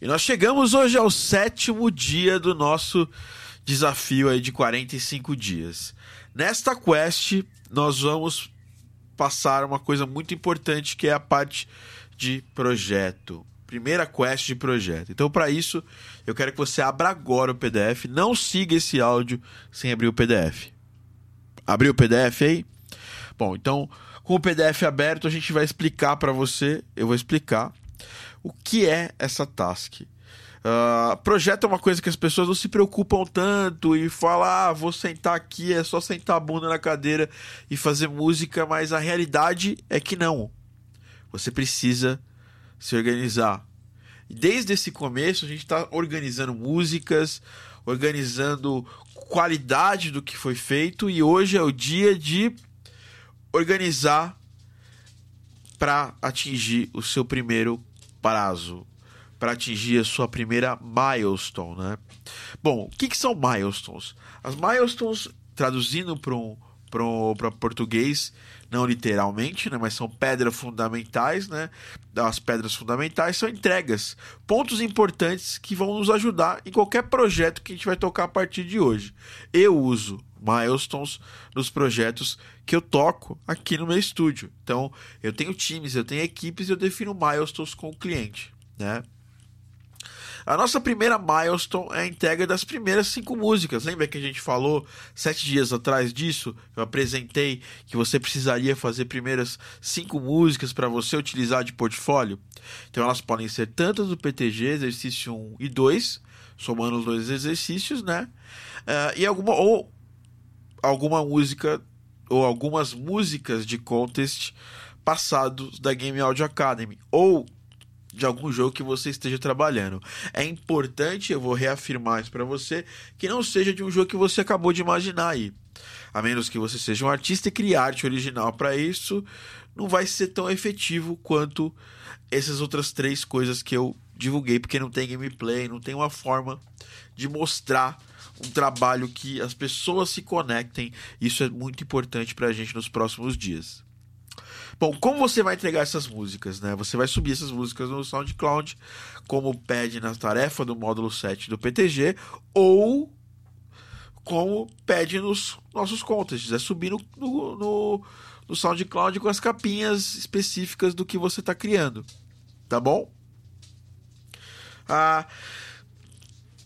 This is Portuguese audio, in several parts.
E nós chegamos hoje ao sétimo dia do nosso desafio aí de 45 dias. Nesta quest, nós vamos passar uma coisa muito importante que é a parte de projeto. Primeira quest de projeto. Então, para isso, eu quero que você abra agora o PDF. Não siga esse áudio sem abrir o PDF. Abriu o PDF aí? Bom, então, com o PDF aberto, a gente vai explicar para você. Eu vou explicar o que é essa task. Uh, projeto é uma coisa que as pessoas não se preocupam tanto e falam, ah, vou sentar aqui, é só sentar a bunda na cadeira e fazer música, mas a realidade é que não. Você precisa se organizar. Desde esse começo a gente está organizando músicas, organizando qualidade do que foi feito e hoje é o dia de organizar para atingir o seu primeiro prazo para atingir a sua primeira milestone, né? Bom, o que, que são milestones? As milestones, traduzindo para um, para português, não literalmente, né, mas são pedras fundamentais, né? As pedras fundamentais são entregas, pontos importantes que vão nos ajudar em qualquer projeto que a gente vai tocar a partir de hoje. Eu uso milestones nos projetos que eu toco aqui no meu estúdio. Então, eu tenho times, eu tenho equipes, eu defino milestones com o cliente, né? A nossa primeira milestone é a entrega das primeiras cinco músicas. Lembra que a gente falou sete dias atrás disso? Eu apresentei que você precisaria fazer primeiras cinco músicas para você utilizar de portfólio. Então elas podem ser tanto do PTG, exercício 1 e 2, somando os dois exercícios, né? Uh, e alguma ou alguma música ou algumas músicas de contest passados da Game Audio Academy ou de algum jogo que você esteja trabalhando. É importante, eu vou reafirmar isso para você, que não seja de um jogo que você acabou de imaginar aí. A menos que você seja um artista e crie arte original para isso, não vai ser tão efetivo quanto essas outras três coisas que eu divulguei, porque não tem gameplay, não tem uma forma de mostrar um trabalho que as pessoas se conectem. Isso é muito importante para a gente nos próximos dias. Bom, como você vai entregar essas músicas, né? Você vai subir essas músicas no SoundCloud, como pede na tarefa do módulo 7 do PTG, ou como pede nos nossos contests, é subir no, no, no, no SoundCloud com as capinhas específicas do que você está criando, tá bom? Ah,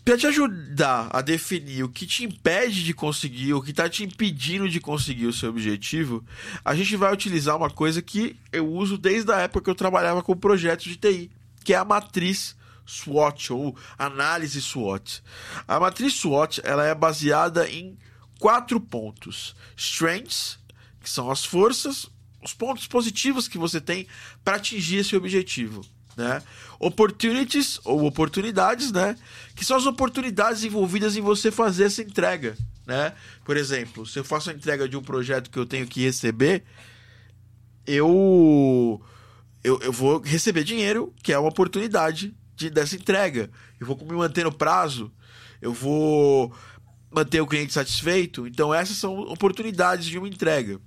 para te ajudar a definir o que te impede de conseguir, o que está te impedindo de conseguir o seu objetivo, a gente vai utilizar uma coisa que eu uso desde a época que eu trabalhava com projetos de TI, que é a matriz SWOT ou análise SWOT. A matriz SWOT ela é baseada em quatro pontos: strengths, que são as forças, os pontos positivos que você tem para atingir esse objetivo né? Opportunities ou oportunidades, né? Que são as oportunidades envolvidas em você fazer essa entrega, né? Por exemplo, se eu faço a entrega de um projeto que eu tenho que receber, eu eu, eu vou receber dinheiro, que é uma oportunidade de, dessa entrega. Eu vou me manter no prazo, eu vou manter o cliente satisfeito. Então, essas são oportunidades de uma entrega.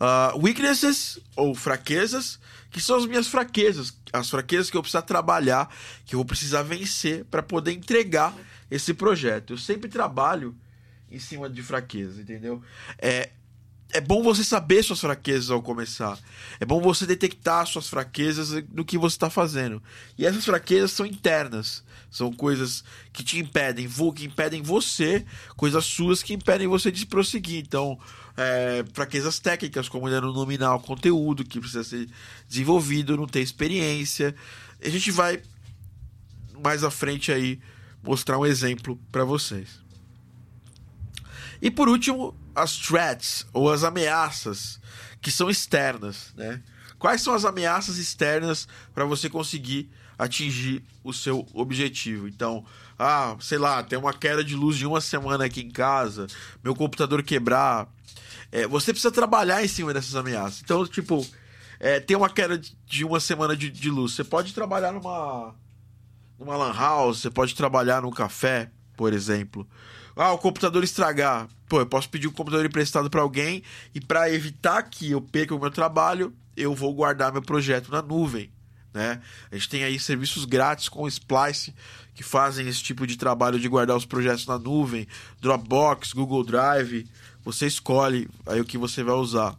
Uh, weaknesses ou fraquezas que são as minhas fraquezas, as fraquezas que eu preciso trabalhar, que eu vou precisar vencer para poder entregar esse projeto. Eu sempre trabalho em cima de fraquezas, entendeu? É, é bom você saber suas fraquezas ao começar. É bom você detectar suas fraquezas no que você está fazendo. E essas fraquezas são internas. São coisas que te impedem, que impedem você, coisas suas que impedem você de prosseguir. Então, é, fraquezas técnicas, como ainda não dominar o conteúdo que precisa ser desenvolvido, não ter experiência. A gente vai mais à frente aí mostrar um exemplo para vocês. E por último, as threats ou as ameaças que são externas, né? Quais são as ameaças externas para você conseguir atingir o seu objetivo? Então, ah, sei lá, tem uma queda de luz de uma semana aqui em casa, meu computador quebrar, é, você precisa trabalhar em cima dessas ameaças. Então, tipo, é, tem uma queda de uma semana de, de, luz. Você pode trabalhar numa, numa lan house, você pode trabalhar num café, por exemplo. Ah, o computador estragar. Pô, eu posso pedir um computador emprestado para alguém e para evitar que eu perca o meu trabalho, eu vou guardar meu projeto na nuvem, Né? A gente tem aí serviços grátis com Splice que fazem esse tipo de trabalho de guardar os projetos na nuvem, Dropbox, Google Drive. Você escolhe aí o que você vai usar.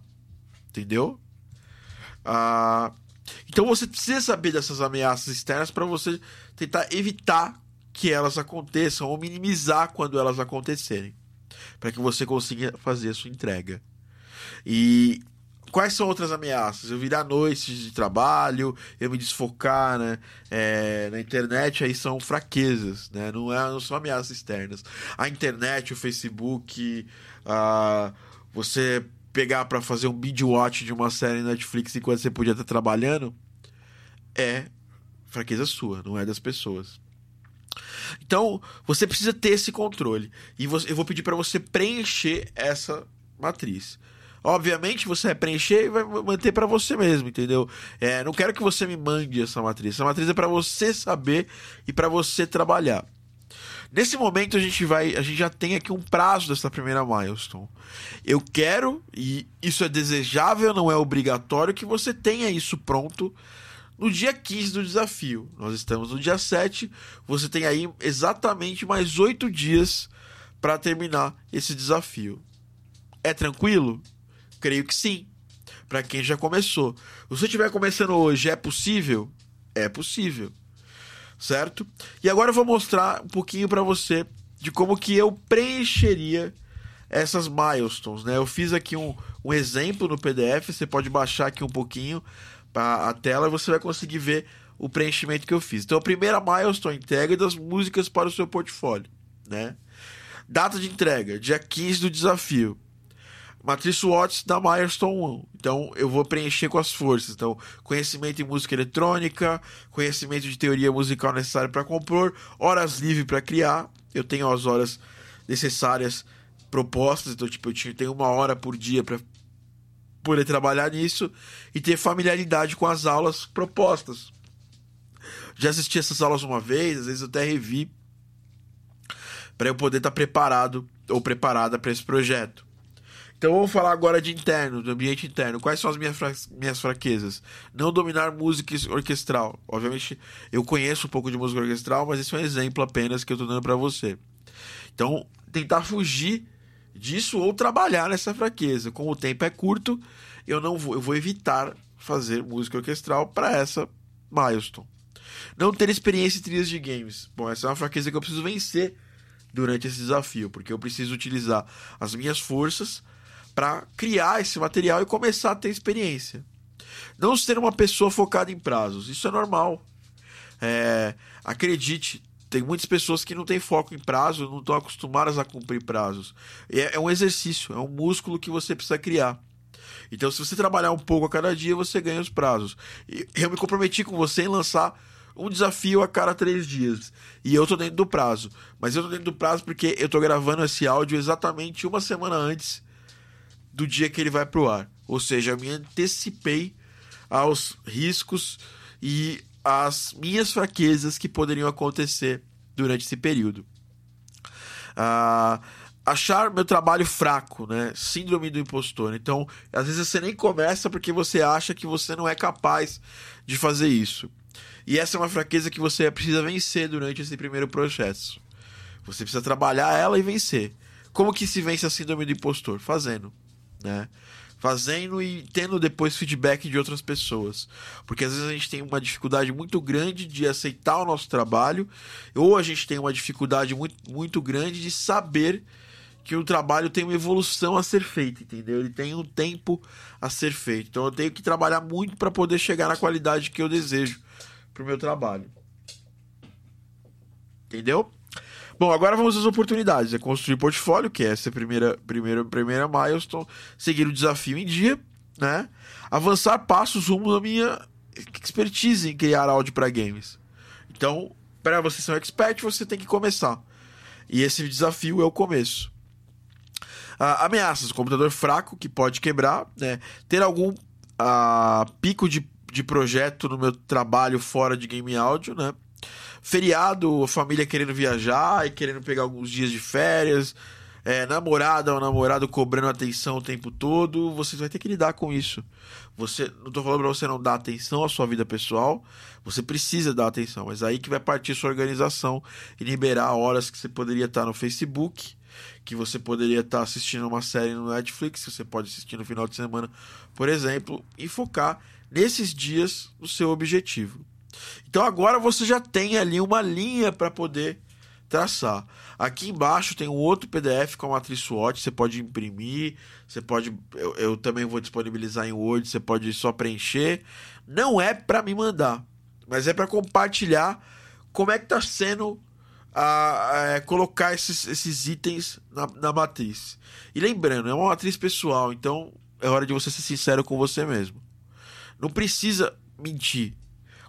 Entendeu? Ah, então você precisa saber dessas ameaças externas para você tentar evitar que elas aconteçam ou minimizar quando elas acontecerem, para que você consiga fazer a sua entrega. E quais são outras ameaças? Eu virar noites de trabalho, eu me desfocar né? É, na internet, aí são fraquezas, né? não, é, não são ameaças externas. A internet, o Facebook, a, você pegar para fazer um binge watch de uma série Netflix enquanto você podia estar trabalhando, é fraqueza sua, não é das pessoas. Então, você precisa ter esse controle. E eu vou pedir para você preencher essa matriz. Obviamente você vai preencher e vai manter para você mesmo, entendeu? É, não quero que você me mande essa matriz. Essa matriz é para você saber e para você trabalhar. Nesse momento a gente vai, a gente já tem aqui um prazo dessa primeira milestone. Eu quero e isso é desejável, não é obrigatório que você tenha isso pronto no dia 15 do desafio. Nós estamos no dia 7, você tem aí exatamente mais oito dias para terminar esse desafio. É tranquilo? Creio que sim. Para quem já começou. Se você estiver começando hoje, é possível? É possível. Certo? E agora eu vou mostrar um pouquinho para você de como que eu preencheria essas milestones, né? Eu fiz aqui um, um exemplo no PDF, você pode baixar aqui um pouquinho para a tela você vai conseguir ver o preenchimento que eu fiz. Então, a primeira milestone entrega das músicas para o seu portfólio, né? Data de entrega, dia 15 do desafio. Matriz Watts da Milestone 1. Então eu vou preencher com as forças. Então, conhecimento em música eletrônica, conhecimento de teoria musical necessário para compor, horas livres para criar. Eu tenho as horas necessárias propostas, então tipo, eu tenho uma hora por dia para poder trabalhar nisso e ter familiaridade com as aulas propostas. Já assisti essas aulas uma vez, às vezes até revi para eu poder estar tá preparado ou preparada para esse projeto. Então vamos falar agora de interno, do ambiente interno. Quais são as minhas, fra minhas fraquezas? Não dominar música orquestral. Obviamente, eu conheço um pouco de música orquestral, mas esse é um exemplo apenas que eu estou dando para você. Então, tentar fugir disso ou trabalhar nessa fraqueza. Como o tempo é curto, eu não vou, eu vou evitar fazer música orquestral para essa milestone. Não ter experiência em trilhas de games. Bom, essa é uma fraqueza que eu preciso vencer durante esse desafio, porque eu preciso utilizar as minhas forças para criar esse material e começar a ter experiência. Não ser uma pessoa focada em prazos, isso é normal. É, acredite, tem muitas pessoas que não têm foco em prazo, não estão acostumadas a cumprir prazos. É, é um exercício, é um músculo que você precisa criar. Então, se você trabalhar um pouco a cada dia, você ganha os prazos. Eu me comprometi com você em lançar um desafio a cada três dias. E eu tô dentro do prazo. Mas eu tô dentro do prazo porque eu tô gravando esse áudio exatamente uma semana antes do dia que ele vai pro ar. Ou seja, eu me antecipei aos riscos e às minhas fraquezas que poderiam acontecer durante esse período. Ah, achar meu trabalho fraco, né? Síndrome do impostor. Então, às vezes você nem começa porque você acha que você não é capaz de fazer isso. E essa é uma fraqueza que você precisa vencer durante esse primeiro processo. Você precisa trabalhar ela e vencer. Como que se vence a síndrome do impostor? Fazendo né? Fazendo e tendo depois feedback de outras pessoas. Porque às vezes a gente tem uma dificuldade muito grande de aceitar o nosso trabalho, ou a gente tem uma dificuldade muito, muito grande de saber que o trabalho tem uma evolução a ser feita, entendeu? Ele tem um tempo a ser feito. Então eu tenho que trabalhar muito para poder chegar na qualidade que eu desejo para o meu trabalho. Entendeu? Bom, agora vamos às oportunidades. É construir portfólio, que é essa primeira, primeira, primeira milestone. Seguir o desafio em dia, né? Avançar passos rumo da minha expertise em criar áudio para games. Então, para você ser um expert, você tem que começar. E esse desafio é o começo. Ah, ameaças: computador fraco que pode quebrar, né? Ter algum ah, pico de, de projeto no meu trabalho fora de game áudio, né? Feriado, família querendo viajar e querendo pegar alguns dias de férias, é, namorada ou namorado cobrando atenção o tempo todo, você vai ter que lidar com isso. Você, não tô falando para você não dar atenção à sua vida pessoal, você precisa dar atenção, mas aí que vai partir sua organização e liberar horas que você poderia estar no Facebook, que você poderia estar assistindo uma série no Netflix, que você pode assistir no final de semana, por exemplo, e focar nesses dias no seu objetivo. Então agora você já tem ali uma linha para poder traçar. Aqui embaixo tem um outro PDF com a matriz SWOT, você pode imprimir, você pode, eu, eu também vou disponibilizar em Word, você pode só preencher. Não é para me mandar, mas é para compartilhar como é que está sendo a, a, a, colocar esses, esses itens na, na matriz. E lembrando, é uma matriz pessoal, então é hora de você ser sincero com você mesmo. Não precisa mentir.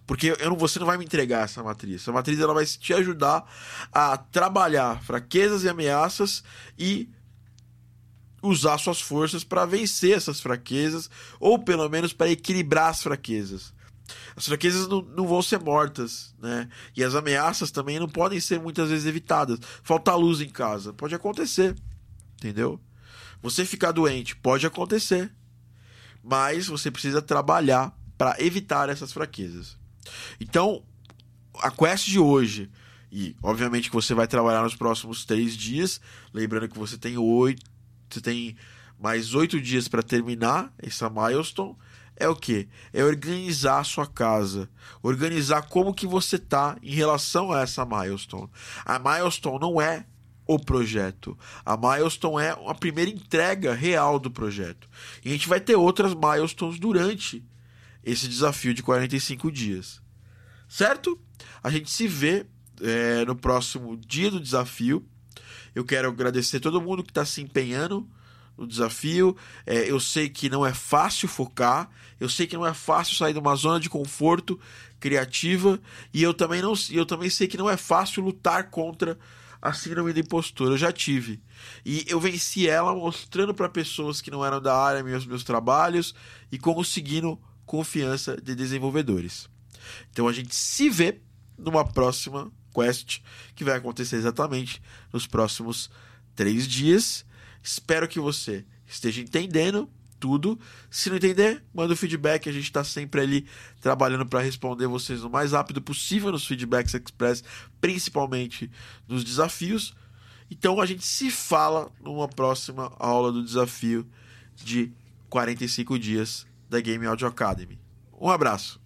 Porque eu não, você não vai me entregar essa matriz. Essa matriz ela vai te ajudar a trabalhar fraquezas e ameaças e usar suas forças para vencer essas fraquezas ou pelo menos para equilibrar as fraquezas. As fraquezas não, não, vão ser mortas, né? E as ameaças também não podem ser muitas vezes evitadas. Faltar luz em casa pode acontecer, entendeu? Você ficar doente pode acontecer, mas você precisa trabalhar para evitar essas fraquezas. Então, a quest de hoje, e obviamente que você vai trabalhar nos próximos três dias, lembrando que você tem oito, você tem mais oito dias para terminar essa milestone, é o que? É organizar a sua casa, organizar como que você tá em relação a essa milestone. A milestone não é o projeto. A milestone é a primeira entrega real do projeto. E a gente vai ter outras milestones durante esse desafio de 45 dias. Certo? A gente se vê é, no próximo dia do desafio. Eu quero agradecer todo mundo que está se empenhando no desafio. É, eu sei que não é fácil focar, eu sei que não é fácil sair de uma zona de conforto criativa e eu também não, eu também sei que não é fácil lutar contra a síndrome da impostura. Eu já tive e eu venci ela mostrando para pessoas que não eram da área meus meus trabalhos e conseguindo confiança de desenvolvedores. Então a gente se vê numa próxima quest que vai acontecer exatamente nos próximos três dias. Espero que você esteja entendendo tudo. Se não entender, manda o feedback. A gente está sempre ali trabalhando para responder vocês o mais rápido possível nos feedbacks express, principalmente nos desafios. Então a gente se fala numa próxima aula do desafio de 45 dias da Game Audio Academy. Um abraço.